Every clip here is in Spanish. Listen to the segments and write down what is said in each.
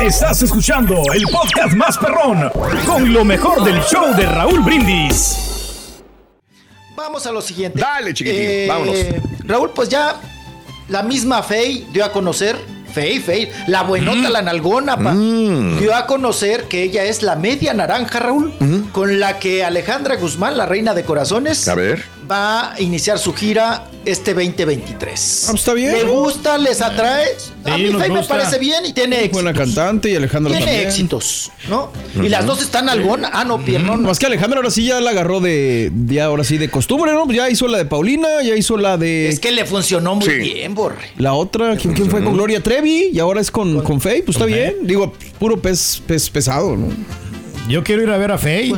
Estás escuchando el podcast más perrón con lo mejor del show de Raúl Brindis. Vamos a lo siguiente. Dale, chiquitín, Eh, vámonos. Raúl, pues ya la misma Fey dio a conocer, Fey, Fey, la buenota, la nalgona, pa, Mm. dio a conocer que ella es la media naranja, Raúl, con la que Alejandra Guzmán, la reina de corazones, A ver. Va a iniciar su gira este 2023. Ah, pues está bien, ¿Le gusta? ¿Les atrae? a Sí, mí me gusta. parece bien y tiene éxito. Buena cantante y Alejandra Tiene también. éxitos, ¿no? Y las dos están algona. Ah, no, piernón. Más que Alejandra ahora sí ya la agarró de, de ahora sí de costumbre, ¿no? Ya hizo la de Paulina, ya hizo la de Es que le funcionó muy Sí. bien, Borre. la otra, ¿quién, quién fue con Gloria Trevi? Y ahora es con, con Faye, pues está bien. Digo, puro pez, pez pesado, ¿no? Yo quiero ir a ver a Faye.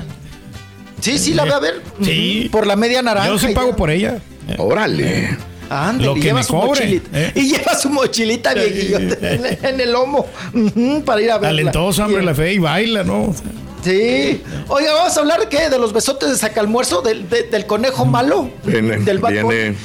Sí, sí, la voy a ver. Sí. Por la media naranja. Yo sí y pago ya. por ella. Órale. Ándale, Lo que lleva me su cobre, mochilita. ¿eh? Y lleva su mochilita viejillote en, el lomo para ir a verla. Talentosa, hombre, Y- la Faye baila, ¿no? Sí. Oiga, vamos a hablar de qué? De los besotes de sacalmuerzo, del, de- del conejo malo. Viene, del viene.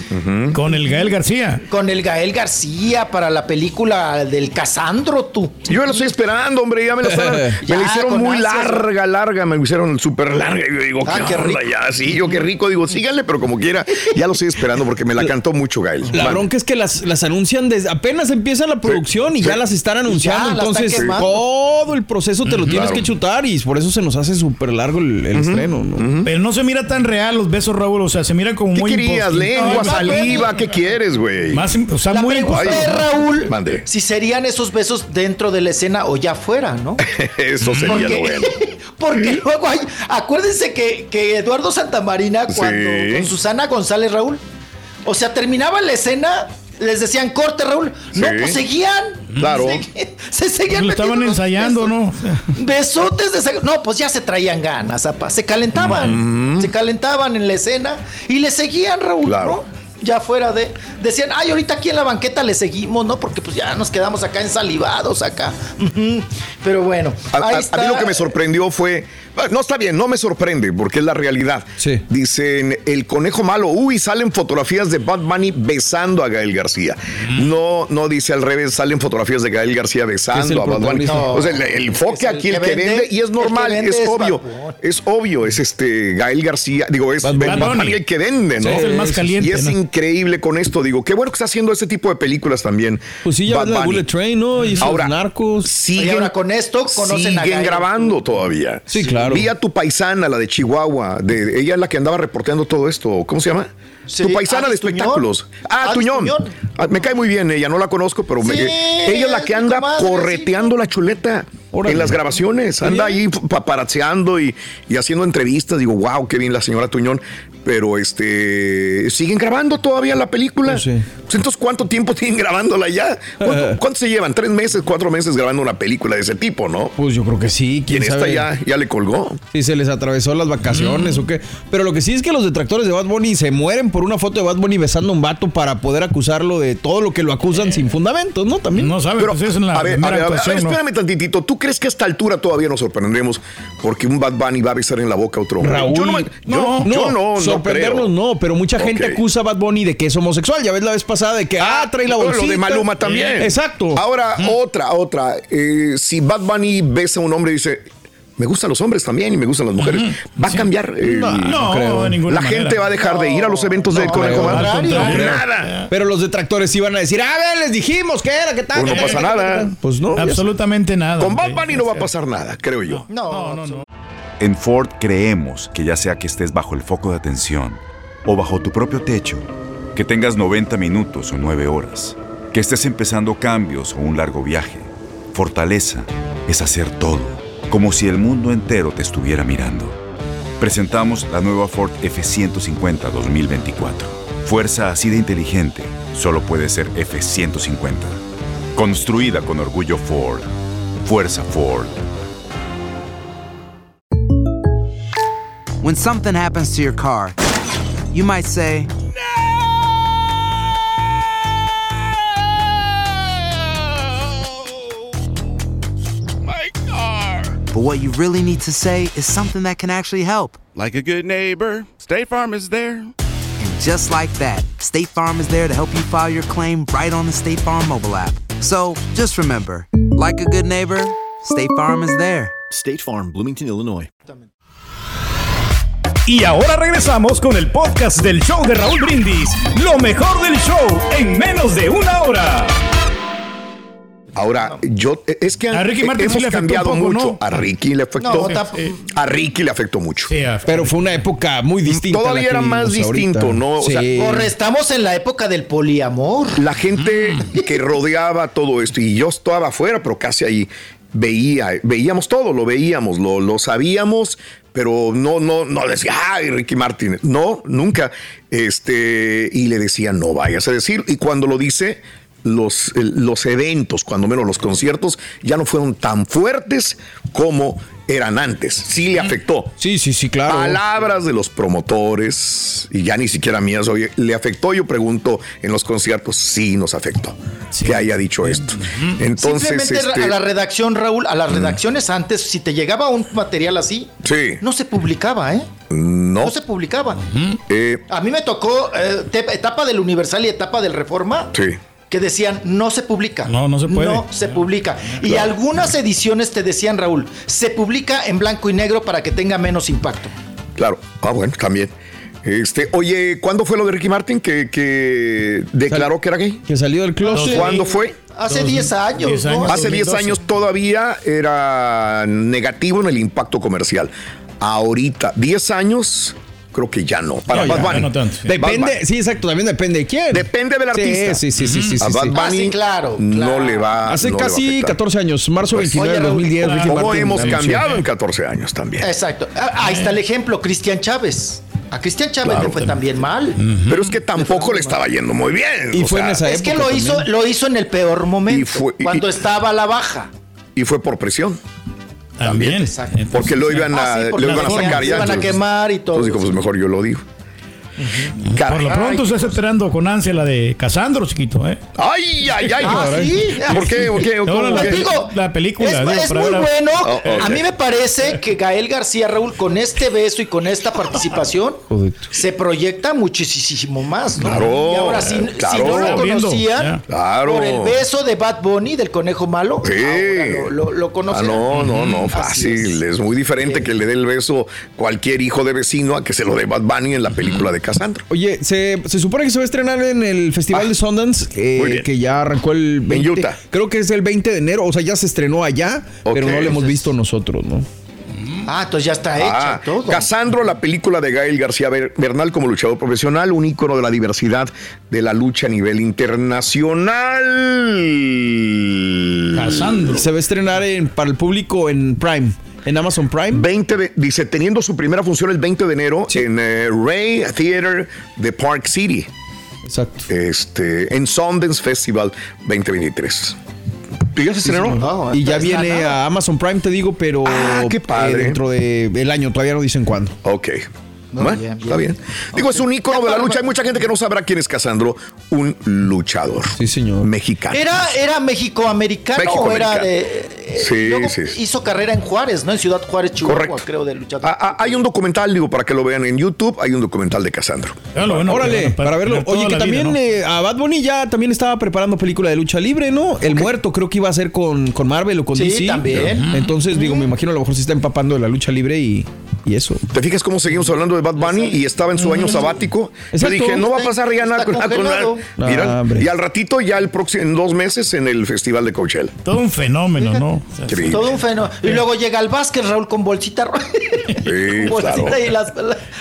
Con el Gael García. Con el Gael García para la película del Casandro, tú. Yo lo estoy esperando, hombre. Ya me lo están- me Ya, la hicieron muy ansias. larga, larga. Me la hicieron súper larga. Y yo digo, Ah, ¿qué, rico. ya? Sí, yo qué rico. Digo, síganle, pero como quiera. Ya lo estoy esperando porque me la cantó mucho Gael. La bronca es que las, las anuncian desde apenas empieza la producción y sí. ya las están anunciando. Ya, la están entonces, todo el proceso te lo tienes Claro. que chutar y por eso se nos hace súper largo el, el estreno, ¿no? Pero no se mira tan real los besos, Raúl. O sea, se mira como ¿Qué muy querías? imposti- Lengua, No, saliva, ¿qué quieres, güey? Más, o sea, La muy pregunta Ay, es, Raúl, Mande. si serían esos besos dentro de la escena o ya fuera, ¿no? Eso sería lo bueno. porque luego hay. Acuérdense que, que Eduardo Santamarina, cuando Sí. con Susana González Raúl, o sea, terminaba la escena, les decían corte, Raúl. No, pues seguían. Claro. Se, se seguían Lo estaban ensayando, besos. ¿no? Besotes de No, pues ya se traían ganas, apa. Se calentaban. Se calentaban en la escena y le seguían, Raúl, Claro. ¿no? Ya fuera de. Decían, ay, ahorita aquí en la banqueta le seguimos, ¿no? Porque pues ya nos quedamos acá ensalivados acá. Pero bueno. A, a- ahí a está. mí lo que me sorprendió fue. No está bien, no me sorprende porque es la realidad. Sí. Dicen el conejo malo. Uy, salen fotografías de Bad Bunny besando a Gael García. No, no dice al revés, salen fotografías de Gael García besando a Bad Bunny. protagonista. O sea, el, el enfoque Es el aquí, el que vende, vende, y es normal, es es obvio. Bunny. Es obvio, es este Gael García. Digo, es Bad Bad Bunny. Bunny el que vende, ¿no? Sí, es el más caliente, Y es ¿no? increíble con esto. Digo, qué bueno que está haciendo ese tipo de películas también. Pues sí, ya Bad ves la de Bunny. Bullet Train, ¿no? Hizo Ahora, los narcos. siguen, ahora con esto conocen a siguen Gael. grabando todavía. Sí, claro. Vi a tu paisana, la de Chihuahua, de, ella es la que andaba reporteando todo esto. ¿Cómo se llama? Sí, tu paisana de Tuñón. espectáculos. Ah, Tuñón. Tuñón. Ah, me cae muy bien ella, no la conozco, pero me- Sí, ella es la que anda correteando la chuleta Órale. en las grabaciones. Anda ahí paparazzeando y, y haciendo entrevistas. Digo, wow, qué bien la señora Tuñón. Pero este siguen grabando todavía la película. Pues sí. Pues, entonces, ¿cuánto tiempo tienen grabándola ya? ¿Cuánto, cuánto se llevan? ¿Tres meses, cuatro meses grabando una película de ese tipo, no? Pues yo creo que sí. Y ¿Quién en esta sabe? ya, ya le colgó. Si se les atravesó las vacaciones o qué. Pero lo que sí es que los detractores de Bad Bunny se mueren por una foto de Bad Bunny besando a un vato para poder acusarlo de todo lo que lo acusan sin fundamentos, ¿no? También. No sabe, Pero, pues es en la a ver, a ver, a ver, actuación, ¿no? espérame tantitito. ¿Tú crees que a esta altura todavía nos sorprenderemos porque un Bad Bunny va a besar en la boca a otro hombre? Raúl, yo no, yo no, yo no, no sorprendernos no, pero mucha gente acusa a Bad Bunny de que es homosexual. Ya ves la vez pasada de que, ah, trae la Lo bolsita. de Maluma también. Exacto. Ahora, otra, otra. Eh, si Bad Bunny besa a un hombre y dice, Me gustan los hombres también y me gustan las mujeres. Va a cambiar. el- No, no, creo. de ninguna la manera. gente va a dejar de ir a los eventos del no, Conejo Malo. contrario. Nada. Pero los detractores iban a decir, a ver, les dijimos que era, que tal. Pues no pasa nada. tal". Pues no. Absolutamente nada. Con Bad Sí, Bunny no va a pasar nada, creo yo. No, No, no, no. En Ford creemos que ya sea que estés bajo el foco de atención o bajo tu propio techo, que tengas 90 minutos o 9 horas, que estés empezando cambios o un largo viaje, fortaleza es hacer todo, como si el mundo entero te estuviera mirando. Presentamos la nueva Ford F150 2024. Fuerza así de inteligente solo puede ser F150. Construida con orgullo Ford. Fuerza Ford. When something happens to your car, you might say, But what you really need to say is something that can actually help. Like a good neighbor, State Farm is there. And just like that, State Farm is there to help you file your claim right on the State Farm mobile app. So just remember, like a good neighbor, State Farm is there. State Farm, Bloomington, Illinois. Y ahora regresamos con el podcast del show de Raúl Brindis. Lo mejor del show en menos de una hora. Ahora, yo es que A Ricky Martin sí hemos le afectó cambiado poco, mucho. ¿no? A Ricky le afectó. No, a Ricky le afectó mucho. Sí, Pero fue una época muy distinta. a la Todavía que era más distinto, ahorita. ¿no? O sea. Corre, estamos en la época del poliamor. La gente que rodeaba todo esto, y yo estaba afuera, pero casi ahí veía, veíamos todo, lo veíamos, lo, lo sabíamos, pero no, no, no decía, ay, Ricky Martin. No, nunca. Este, y le decía, no vayas a decir. Y cuando lo dice, los, los eventos, cuando menos los conciertos, ya no fueron tan fuertes como eran antes. Sí le afectó. Sí, sí, sí, claro. Palabras de los promotores, y ya ni siquiera mías, oye, ¿le afectó? Yo pregunto en los conciertos, sí nos afectó que haya dicho esto. Entonces, Simplemente este, a la redacción, Raúl, a las redacciones antes, si te llegaba un material así, sí, no se publicaba, ¿eh? no, No se publicaba. eh, A mí me tocó eh, etapa del Universal y etapa del Reforma. sí. Que decían, no se publica. No, no se puede. No se publica. Y algunas ediciones te decían, Raúl, se publica en blanco y negro para que tenga menos impacto. Claro. Ah, bueno, también. Este, oye, ¿cuándo fue lo de Ricky Martin que, que declaró que era gay? Que salió del closet. ¿Cuándo fue? Hace Dos- 10 años, 10 ¿no? años. Hace 10 2012. años todavía era negativo en el impacto comercial. Ahorita, 10 años, creo que ya no. Para No, Bad ya, Bunny. no tanto, sí. Bad Bunny. Depende, sí, exacto, también depende de quién. Depende del artista. Sí, sí, sí, sí, sí, A Bad. Bunny Ah, sí, claro, no claro. le va Hace no le va a casi afectar. 14 años, marzo Pues, 29 de oye, Raúl, 2010, Ricky ¿Cómo Martin hemos cambiado en 14 años también? Exacto. Ah, Ahí está el ejemplo, Cristian Chávez. A Cristian Chávez le fue también mal. Pero es que tampoco le estaba yendo muy bien. Y o fue sea, en esa Es que época lo hizo, lo hizo en el peor momento, Y fue- y- cuando estaba a la baja. y fue por presión. También. Exacto. Entonces, Porque lo iban a, Ah, sí, porque lo iban a lo sacar ya. iban a entonces- quemar y todo. Entonces dijo, pues mejor yo lo digo. Por lo pronto estás esperando con ansia la de Casandro, chiquito, ¿eh? Ay, ay, ay. Ah, sí. ¿Por qué? ¿Por qué? No, ¿Cómo la, digo, la película. Es, digo, es para muy bueno. Oh, ok. A mí me parece que Gael García, Raúl, con este beso y con esta participación, se proyecta muchísimo más, ¿no? Claro, y ahora, si, claro. si no lo conocían. Claro. por el beso de Bad Bunny, del conejo malo, Sí. ahora lo, lo, lo Ah, no, no, no, fácil. es. Es. muy diferente Sí. que le dé el beso cualquier hijo de vecino a que se lo dé Bad Bunny en la película de Cassandra. Oye, se, se supone que se va a estrenar en el Festival Ah, de Sundance, eh, que ya arrancó el 20. Utah. Creo que es el 20 de enero, o sea, ya se estrenó allá, pero no lo hemos visto nosotros, ¿no? Ah, entonces ya está hecha Ah, todo. Casandro, la película de Gael García Ber- Bernal como luchador profesional, un ícono de la diversidad de la lucha a nivel internacional. Casandro. Se va a estrenar en- para el público en Prime, en Amazon Prime. 20 de- dice, teniendo su primera función el 20 de enero en eh, Ray Theater de Park City, Exacto. este, en Sundance Festival 2023. ¿Y ya se estrenó? No, Y ya viene nada. a Amazon Prime, te digo, pero Ah, qué padre. eh, dentro del año, todavía no dicen cuándo. Ok. Bueno, bien, está bien. bien. Digo, es un ícono de la lucha. Hay mucha gente que no sabrá quién es Casandro, un luchador. Sí, señor. Mexicano. ¿Era, era México-americano o era de. eh, Sí, luego sí, sí. hizo carrera en Juárez, ¿no? En Ciudad Juárez, Chihuahua, Correcto. creo, de luchador. Ah, ah, hay un documental, digo, para que lo vean en YouTube, hay un documental de Casandro. Órale, para, verlo. Oye, que también vida, ¿no? eh, a Bad Bunny ya también estaba preparando película de lucha libre, ¿no? El muerto creo que iba a ser con, con Marvel o con Sí, DC. también. Entonces, digo, me imagino a lo mejor se está empapando de la lucha libre y, y eso. ¿Te fijas cómo seguimos hablando de Bad Bunny y estaba en su año sabático? Yo dije, no va a pasar ya nada Está con, con-. Mira, No, y al ratito ya el próximo, en dos meses en el Festival de Coachella. Todo un fenómeno, ¿no? Increíble. Todo un fenómeno. Y luego llega al básquet, Raúl, con bolsita. Sí, bolsita claro. y las,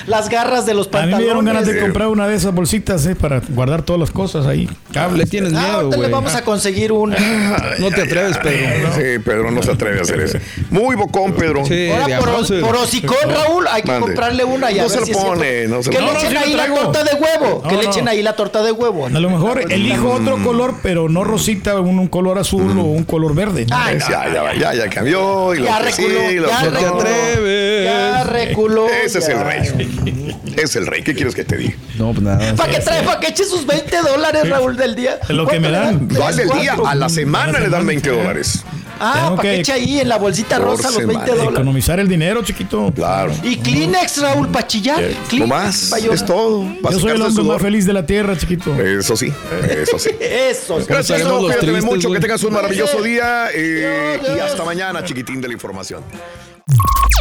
las garras de los A mí pantalones. me dieron ganas de Eh. comprar una de esas bolsitas, ¿eh? Para guardar todas las cosas ahí. Le Cables. tienes Ah, miedo, ahorita le güey. vamos a conseguir una. No te atreves, Pedro. Sí, Pedro no se atreve a hacer eso. Muy bocón, Pedro. Sí, Ahora, por, hocicón, Raúl, hay que Mande. comprarle una y a No ver se pone, no se Que lo le pone. echen No, no, sí ahí la torta de huevo. Que le echen ahí la torta de huevo. A lo mejor elijo otro color, pero no rosita, un, un color azul o un color verde. Ay, no, ya, ya, ya, ya cambió. Y lo Ya que reculó, sí, lo ya que No te reculó. no. atreves. Ya reculó. Ese es el rey. Es el rey. ¿Qué quieres que te diga? No, pues nada. ¿Para qué trae? ¿Para que eche sus 20 dólares, Raúl, del día? Es lo que me ¿Cuánto le dan. Vale el día, a la semana le dan semana, 20 sí. dólares. Ah, para que eche ahí en la bolsita rosa los 20 semana. dólares. Economizar el dinero, chiquito. Claro. Y Kleenex, Raúl, para chillar. No Kleenex, más, es todo. Pa' Yo soy el hombre más feliz de la tierra, chiquito. Eso sí, eso sí. Eso. Gracias, Pedro, los cuídate mucho, que tengas un maravilloso día eh, y hasta mañana, chiquitín de la información.